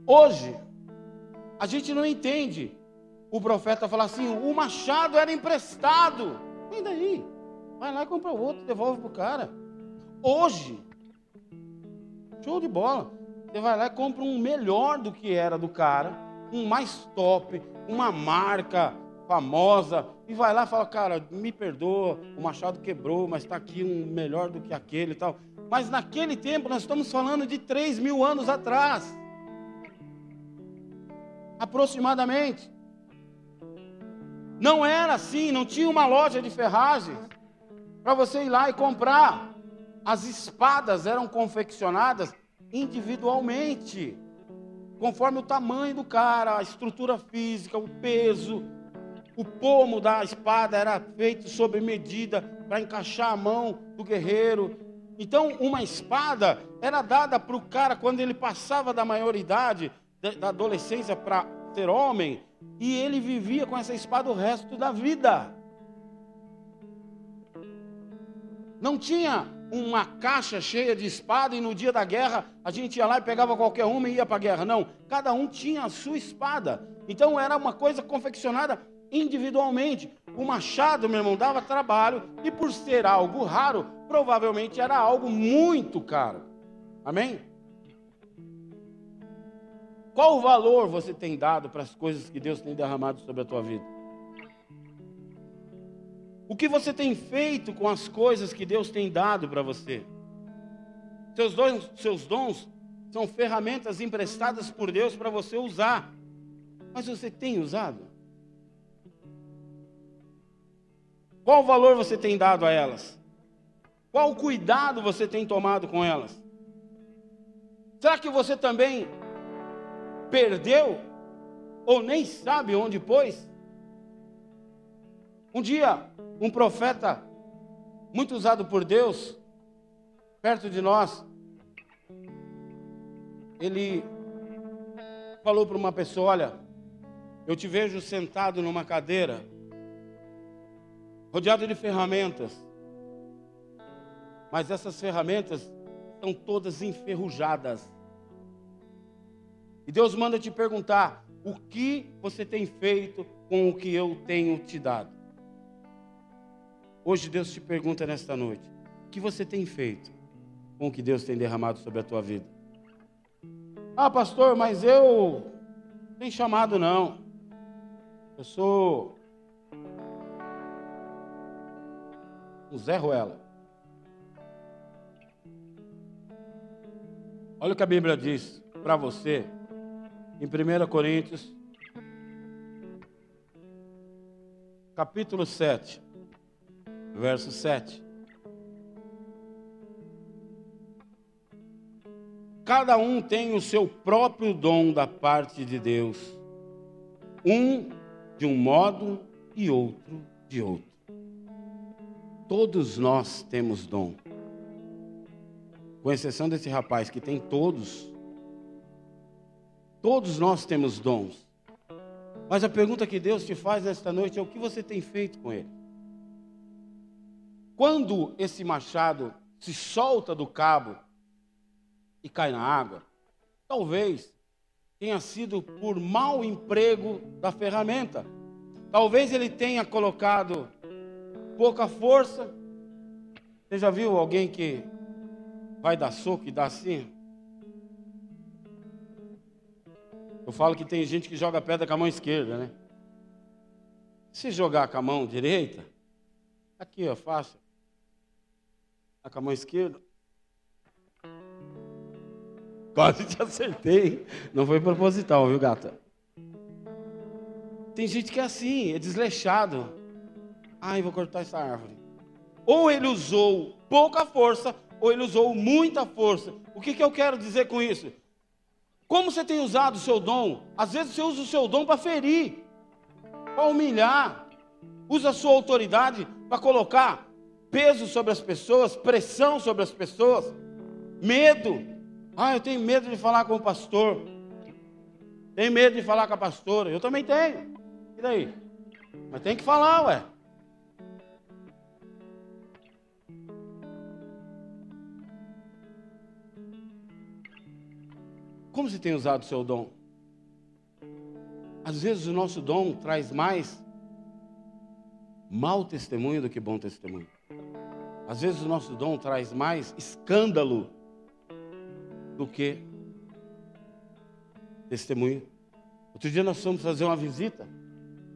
Hoje, a gente não entende o profeta falar assim: o machado era emprestado. E daí? Vai lá e compra outro, devolve para o cara. Hoje, show de bola. Você vai lá e compra um melhor do que era do cara, um mais top, uma marca famosa, e vai lá e fala: Cara, me perdoa, o machado quebrou, mas está aqui um melhor do que aquele e tal. Mas naquele tempo, nós estamos falando de 3 mil anos atrás. Aproximadamente. Não era assim, não tinha uma loja de ferragens para você ir lá e comprar. As espadas eram confeccionadas individualmente, conforme o tamanho do cara, a estrutura física, o peso. O pomo da espada era feito sob medida para encaixar a mão do guerreiro. Então, uma espada era dada para o cara quando ele passava da maioridade, da adolescência para ser homem, e ele vivia com essa espada o resto da vida. Não tinha uma caixa cheia de espada e no dia da guerra a gente ia lá e pegava qualquer uma e ia para a guerra. Não, cada um tinha a sua espada. Então era uma coisa confeccionada individualmente. O machado, meu irmão, dava trabalho e por ser algo raro, provavelmente era algo muito caro. Amém? Qual o valor você tem dado para as coisas que Deus tem derramado sobre a tua vida? O que você tem feito com as coisas que Deus tem dado para você? Seus dons, seus dons são ferramentas emprestadas por Deus para você usar. Mas você tem usado? Qual valor você tem dado a elas? Qual cuidado você tem tomado com elas? Será que você também perdeu ou nem sabe onde pôs. Um dia, um profeta muito usado por Deus, perto de nós, ele falou para uma pessoa: Olha, eu te vejo sentado numa cadeira, rodeado de ferramentas, mas essas ferramentas estão todas enferrujadas. E Deus manda te perguntar: o que você tem feito com o que eu tenho te dado? Hoje Deus te pergunta nesta noite: o que você tem feito com o que Deus tem derramado sobre a tua vida? Ah, pastor, mas eu não tenho chamado não. Eu sou um Zé Ruela. Olha o que a Bíblia diz para você em 1 Coríntios, capítulo 7, verso 7. Cada um tem o seu próprio dom da parte de Deus, um de um modo e outro de outro. Todos nós temos dom, com exceção desse rapaz que tem todos Todos nós temos dons. Mas a pergunta que Deus te faz nesta noite é o que você tem feito com ele? Quando esse machado se solta do cabo e cai na água, talvez tenha sido por mau emprego da ferramenta. Talvez ele tenha colocado pouca força. Você já viu alguém que vai dar soco e dá assim? Eu falo que tem gente que joga pedra com a mão esquerda, né? Se jogar com a mão direita, aqui, ó, fácil. Tá com a mão esquerda. Quase te acertei. Não foi proposital, viu, gata? Tem gente que é assim, é desleixado. Ai, vou cortar essa árvore. Ou ele usou pouca força, ou ele usou muita força. O que, que eu quero dizer com isso? Como você tem usado o seu dom? Às vezes você usa o seu dom para ferir, para humilhar, usa a sua autoridade para colocar peso sobre as pessoas, pressão sobre as pessoas, medo. Ah, eu tenho medo de falar com o pastor. Tenho medo de falar com a pastora. Eu também tenho. E daí? Mas tem que falar, ué. Como você tem usado o seu dom? Às vezes o nosso dom traz mais mau testemunho do que bom testemunho. Às vezes o nosso dom traz mais escândalo do que testemunho. Outro dia nós fomos fazer uma visita.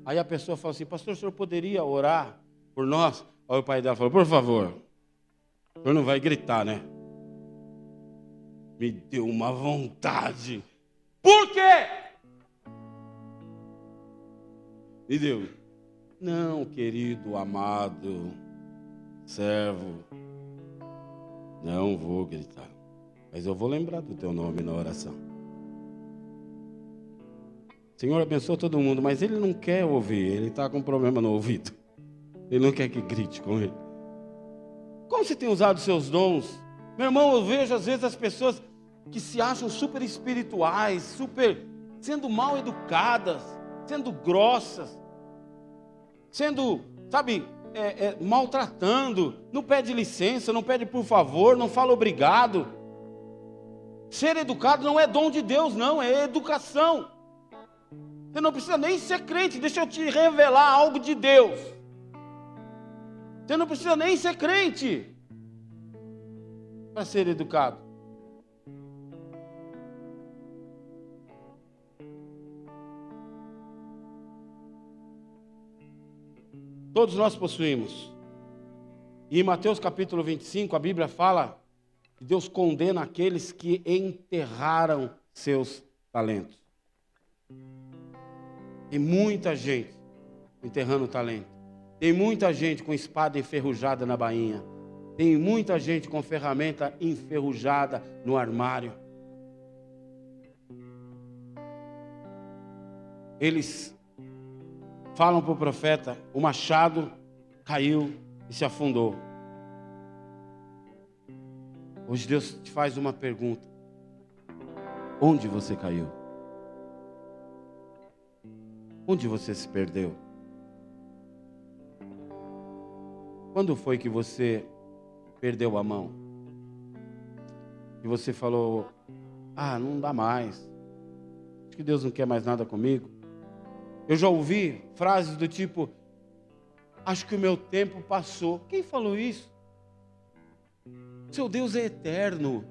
Aí a pessoa falou assim: Pastor, o senhor poderia orar por nós? Aí o pai dela falou: Por favor, o senhor não vai gritar, né? Me deu uma vontade. Por quê? Me deu. Não, querido, amado, servo, não vou gritar, mas eu vou lembrar do teu nome na oração. Senhor abençoa todo mundo, mas ele não quer ouvir, ele está com problema no ouvido. Ele não quer que grite com ele. Como você tem usado seus dons? Meu irmão, eu vejo às vezes as pessoas que se acham super espirituais, super sendo mal educadas, sendo grossas, sendo, sabe, é, é, maltratando, não pede licença, não pede por favor, não fala obrigado. Ser educado não é dom de Deus, não, é educação. Você não precisa nem ser crente, deixa eu te revelar algo de Deus. Você não precisa nem ser crente para ser educado. Todos nós possuímos. E em Mateus capítulo 25, a Bíblia fala que Deus condena aqueles que enterraram seus talentos. Tem muita gente enterrando talento. Tem muita gente com espada enferrujada na bainha. Tem muita gente com ferramenta enferrujada no armário. eles falam para o profeta: o machado caiu e se afundou. Hoje Deus te faz uma pergunta: onde você caiu? Onde você se perdeu? Quando foi que você perdeu a mão? E você falou: Ah, não dá mais. Acho que Deus não quer mais nada comigo. Eu já ouvi frases do tipo: Acho que o meu tempo passou. Quem falou isso? Seu Deus é eterno.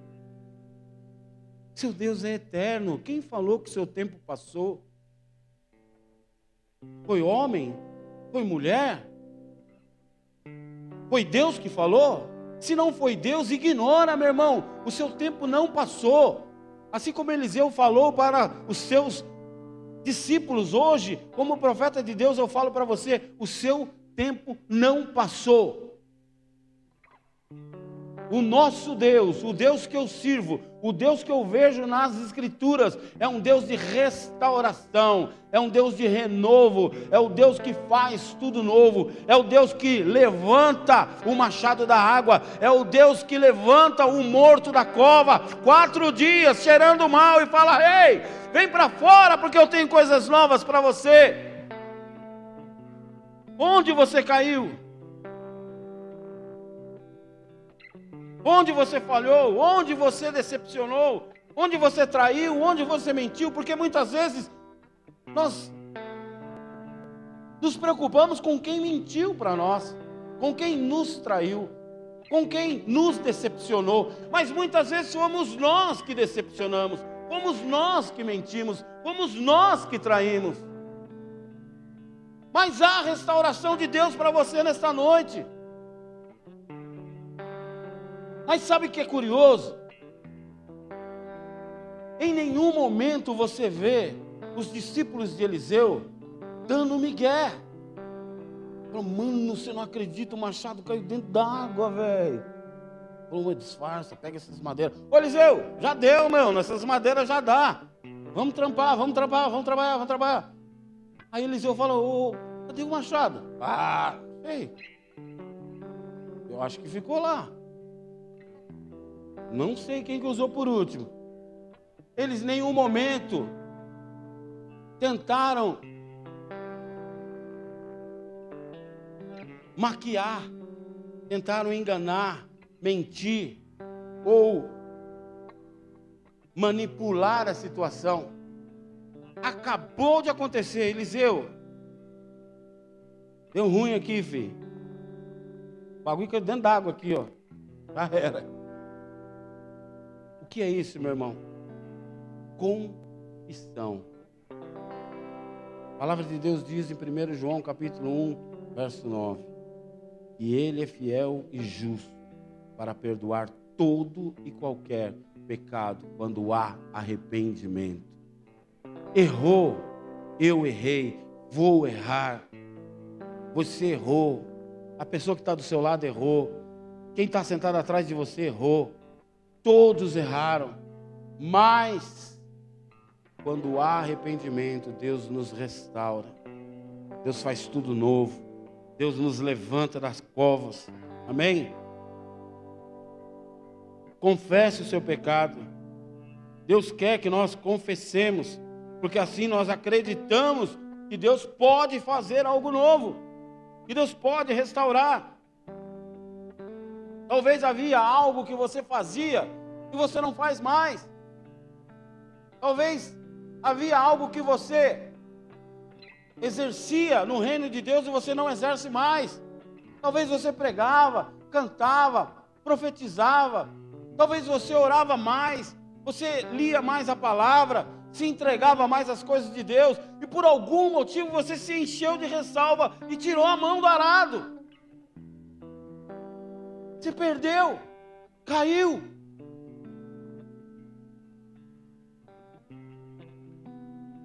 Seu Deus é eterno. Quem falou que seu tempo passou? Foi homem? Foi mulher? Foi Deus que falou? Se não foi Deus, ignora, meu irmão. O seu tempo não passou. Assim como Eliseu falou para os seus discípulos hoje, como profeta de Deus, eu falo para você: o seu tempo não passou. O nosso Deus, o Deus que eu sirvo, o Deus que eu vejo nas Escrituras, é um Deus de restauração, é um Deus de renovo, é o Deus que faz tudo novo, é o Deus que levanta o machado da água, é o Deus que levanta o morto da cova, quatro dias cheirando mal e fala: Ei, vem para fora porque eu tenho coisas novas para você. Onde você caiu? Onde você falhou? Onde você decepcionou? Onde você traiu? Onde você mentiu? Porque muitas vezes nós nos preocupamos com quem mentiu para nós, com quem nos traiu, com quem nos decepcionou, mas muitas vezes somos nós que decepcionamos, fomos nós que mentimos, fomos nós que traímos. Mas há restauração de Deus para você nesta noite. Mas sabe o que é curioso? Em nenhum momento você vê os discípulos de Eliseu dando migué. Falou, mano, você não acredita, o machado caiu dentro d'água, velho. Falou, disfarça, pega essas madeiras. Ô Eliseu, já deu, meu, nessas madeiras já dá. Vamos trampar, vamos trampar, vamos trabalhar, vamos trabalhar. Aí Eliseu falou, ô, cadê o machado? Ah, ei, eu acho que ficou lá. Não sei quem que usou por último. Eles em nenhum momento tentaram maquiar, tentaram enganar, mentir ou manipular a situação. Acabou de acontecer, Eliseu. Deu ruim aqui, filho. O bagulho caiu dentro d'água aqui, ó. Já era que é isso, meu irmão? Confissão. A palavra de Deus diz em 1 João capítulo 1, verso 9: E ele é fiel e justo para perdoar todo e qualquer pecado quando há arrependimento. Errou, eu errei, vou errar. Você errou, a pessoa que está do seu lado errou, quem está sentado atrás de você errou. Todos erraram, mas quando há arrependimento, Deus nos restaura. Deus faz tudo novo. Deus nos levanta das covas. Amém? Confesse o seu pecado. Deus quer que nós confessemos, porque assim nós acreditamos que Deus pode fazer algo novo, que Deus pode restaurar. Talvez havia algo que você fazia e você não faz mais. Talvez havia algo que você exercia no reino de Deus e você não exerce mais. Talvez você pregava, cantava, profetizava. Talvez você orava mais, você lia mais a palavra, se entregava mais às coisas de Deus e por algum motivo você se encheu de ressalva e tirou a mão do arado. Se perdeu, caiu.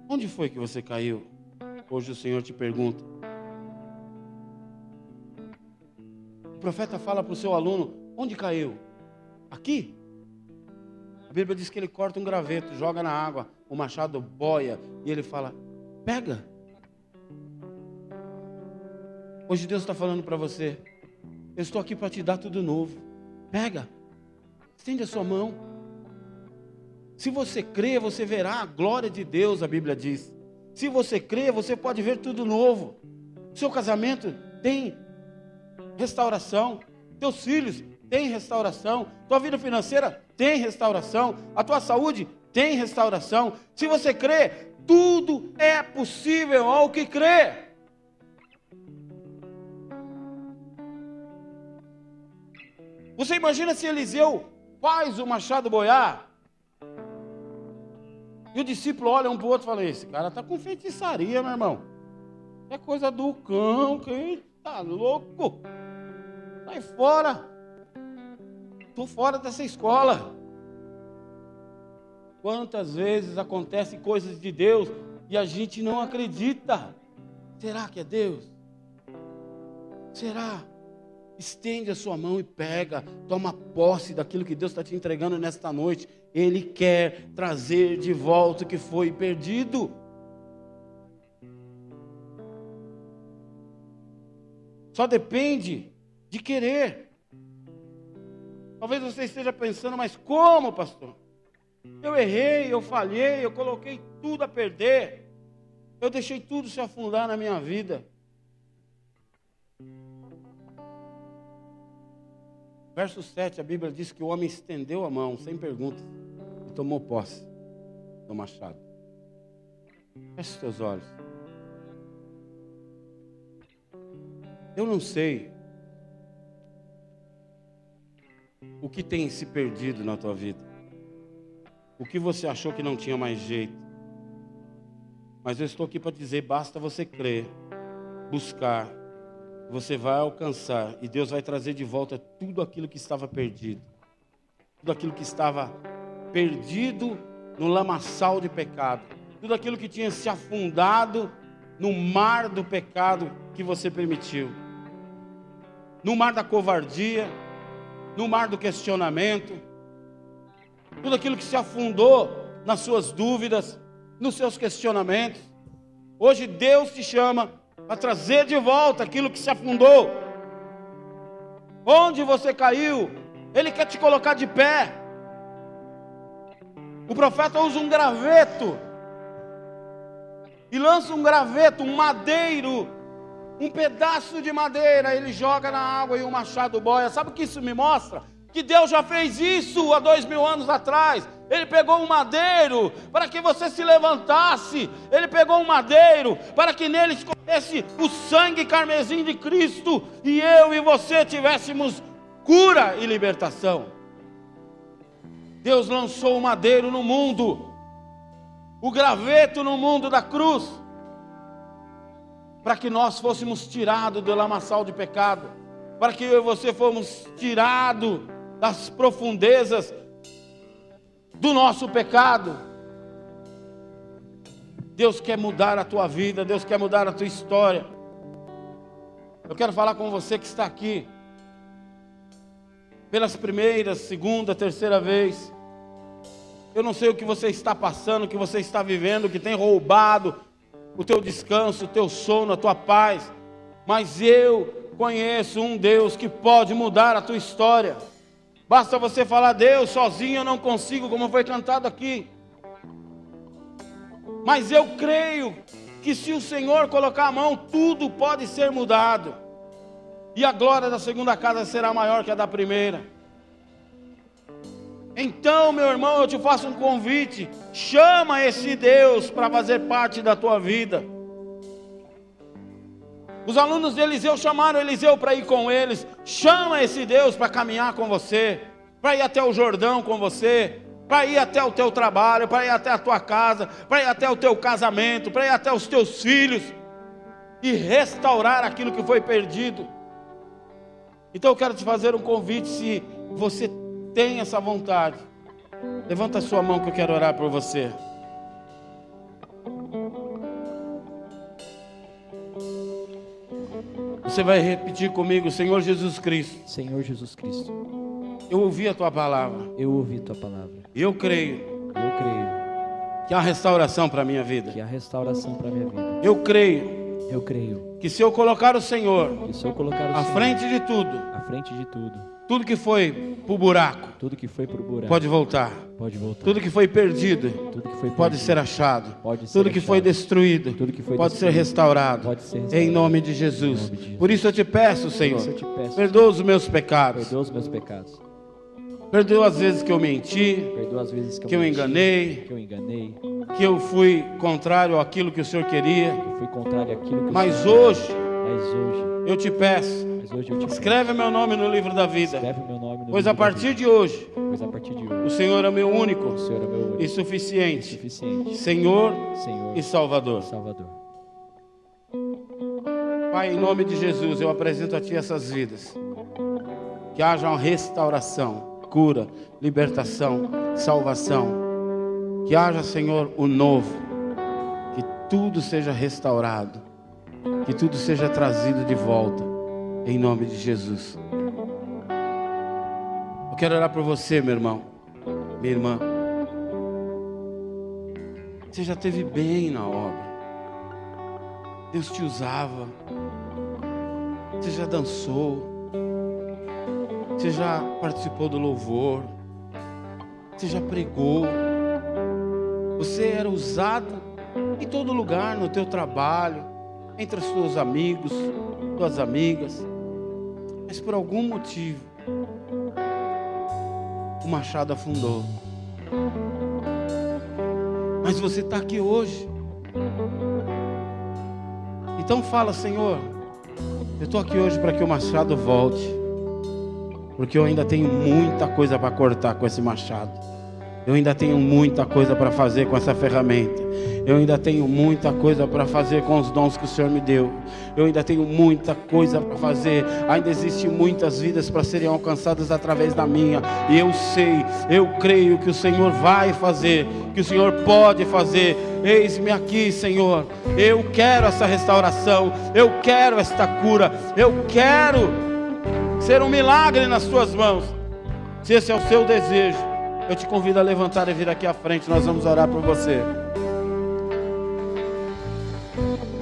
Onde foi que você caiu? Hoje o Senhor te pergunta. O profeta fala para o seu aluno: onde caiu? Aqui? A Bíblia diz que ele corta um graveto, joga na água, o machado boia, e ele fala: Pega. Hoje Deus está falando para você: Eu estou aqui para te dar tudo novo. Pega. Estende a sua mão. Se você crê, você verá a glória de Deus, a Bíblia diz. Se você crê, você pode ver tudo novo. Seu casamento tem restauração. Teus filhos têm restauração. Tua vida financeira tem restauração. A tua saúde tem restauração. Se você crê, tudo é possível ao que crê. Você imagina se Eliseu faz o machado boiar? E o discípulo olha um para o outro e fala: Esse cara está com feitiçaria, meu irmão. É coisa do cão, que tá louco. Sai fora. Estou fora dessa escola. Quantas vezes acontecem coisas de Deus e a gente não acredita? Será que é Deus? Será? Estende a sua mão e pega, toma posse daquilo que Deus está te entregando nesta noite. Ele quer trazer de volta o que foi perdido. Só depende de querer. Talvez você esteja pensando, mas como, pastor? Eu errei, eu falhei, eu coloquei tudo a perder. Eu deixei tudo se afundar na minha vida. Verso 7, a Bíblia diz que o homem estendeu a mão, sem perguntas, e tomou posse do machado. Feche os olhos. Eu não sei o que tem se perdido na tua vida. O que você achou que não tinha mais jeito. Mas eu estou aqui para dizer: basta você crer, buscar você vai alcançar e Deus vai trazer de volta tudo aquilo que estava perdido. Tudo aquilo que estava perdido no lamaçal de pecado. Tudo aquilo que tinha se afundado no mar do pecado que você permitiu. No mar da covardia, no mar do questionamento. Tudo aquilo que se afundou nas suas dúvidas, nos seus questionamentos. Hoje Deus te chama para trazer de volta aquilo que se afundou. Onde você caiu, Ele quer te colocar de pé. O profeta usa um graveto e lança um graveto, um madeiro, um pedaço de madeira, ele joga na água e o machado boia. Sabe o que isso me mostra? Que Deus já fez isso há dois mil anos atrás. Ele pegou um madeiro para que você se levantasse. Ele pegou um madeiro para que nele escorresse o sangue carmesim de Cristo e eu e você tivéssemos cura e libertação. Deus lançou o madeiro no mundo, o graveto no mundo da cruz, para que nós fôssemos tirados do lamaçal de pecado, para que eu e você fôssemos tirados das profundezas do nosso pecado. Deus quer mudar a tua vida, Deus quer mudar a tua história. Eu quero falar com você que está aqui, pelas primeiras, segunda, terceira vez. Eu não sei o que você está passando, o que você está vivendo, o que tem roubado o teu descanso, o teu sono, a tua paz, mas eu conheço um Deus que pode mudar a tua história. Basta você falar, Deus, sozinho eu não consigo, como foi cantado aqui. Mas eu creio que se o Senhor colocar a mão, tudo pode ser mudado. E a glória da segunda casa será maior que a da primeira. Então, meu irmão, eu te faço um convite. Chama esse Deus para fazer parte da tua vida. Os alunos de Eliseu chamaram Eliseu para ir com eles. Chama esse Deus para caminhar com você, para ir até o Jordão com você, para ir até o teu trabalho, para ir até a tua casa, para ir até o teu casamento, para ir até os teus filhos e restaurar aquilo que foi perdido. Então eu quero te fazer um convite, se você tem essa vontade, levanta a sua mão que eu quero orar por você. Você vai repetir comigo, Senhor Jesus Cristo. Senhor Jesus Cristo. Eu ouvi a tua palavra. Eu ouvi tua palavra. Eu creio Eu creio que há restauração para a minha vida. que há restauração para minha vida. Eu creio Eu creio que se eu colocar o Senhor que se eu colocar o à Senhor frente de tudo, à frente de tudo, tudo que foi pro buraco tudo que foi pro buraco pode voltar. pode voltar. Tudo que foi perdido Tudo que foi pode perdido ser achado. Pode ser Tudo que foi destruído Tudo que foi pode ser destruído restaurado. pode ser Em restaurado. nome de Jesus. Em nome de Jesus. Por isso eu te peço, Senhor, te peço. perdoa os meus pecados. Perdoa os meus pecados. Perdoa as vezes que eu menti, as vezes que eu, que eu menti, enganei, que eu enganei, que eu fui contrário àquilo que o Senhor queria. que eu fui contrário àquilo que Mas hoje Mas hoje, eu te peço, mas hoje eu te escreve meu nome no livro da vida. escreve meu nome no Pois livro a da partir vida. de hoje, pois a partir de o hoje Senhor é meu único o Senhor é meu único e e suficiente suficiente Senhor Senhor e Salvador. Salvador. Pai, em nome de Jesus, eu apresento a Ti essas vidas. Que haja uma restauração, cura, libertação, salvação. Que haja, Senhor, o novo. Que tudo seja restaurado. Que tudo seja trazido de volta. Em nome de Jesus. Eu quero orar por você, meu irmão, minha irmã. Você já esteve bem na obra. Deus te usava. Você já dançou. Você já participou do louvor. Você já pregou. Você era usado em todo lugar, no teu trabalho, entre os teus amigos, tuas amigas. Mas por algum motivo, o machado afundou. Mas você está aqui hoje. Então fala, Senhor, eu estou aqui hoje para que o machado volte, porque eu ainda tenho muita coisa para cortar com esse machado. Eu ainda tenho muita coisa para fazer com essa ferramenta. Eu ainda tenho muita coisa para fazer com os dons que o Senhor me deu. Eu ainda tenho muita coisa para fazer. Ainda existem muitas vidas para serem alcançadas através da minha. E eu sei, eu creio que o Senhor vai fazer, que o Senhor pode fazer. Eis-me aqui, Senhor. Eu quero essa restauração. Eu quero esta cura. Eu quero ser um milagre nas tuas mãos. Se esse é o seu desejo, eu te convido a levantar e vir aqui à frente. Nós vamos orar por você.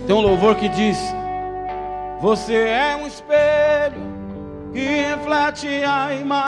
Tem um louvor que diz: Você é um espelho que reflete a imagem.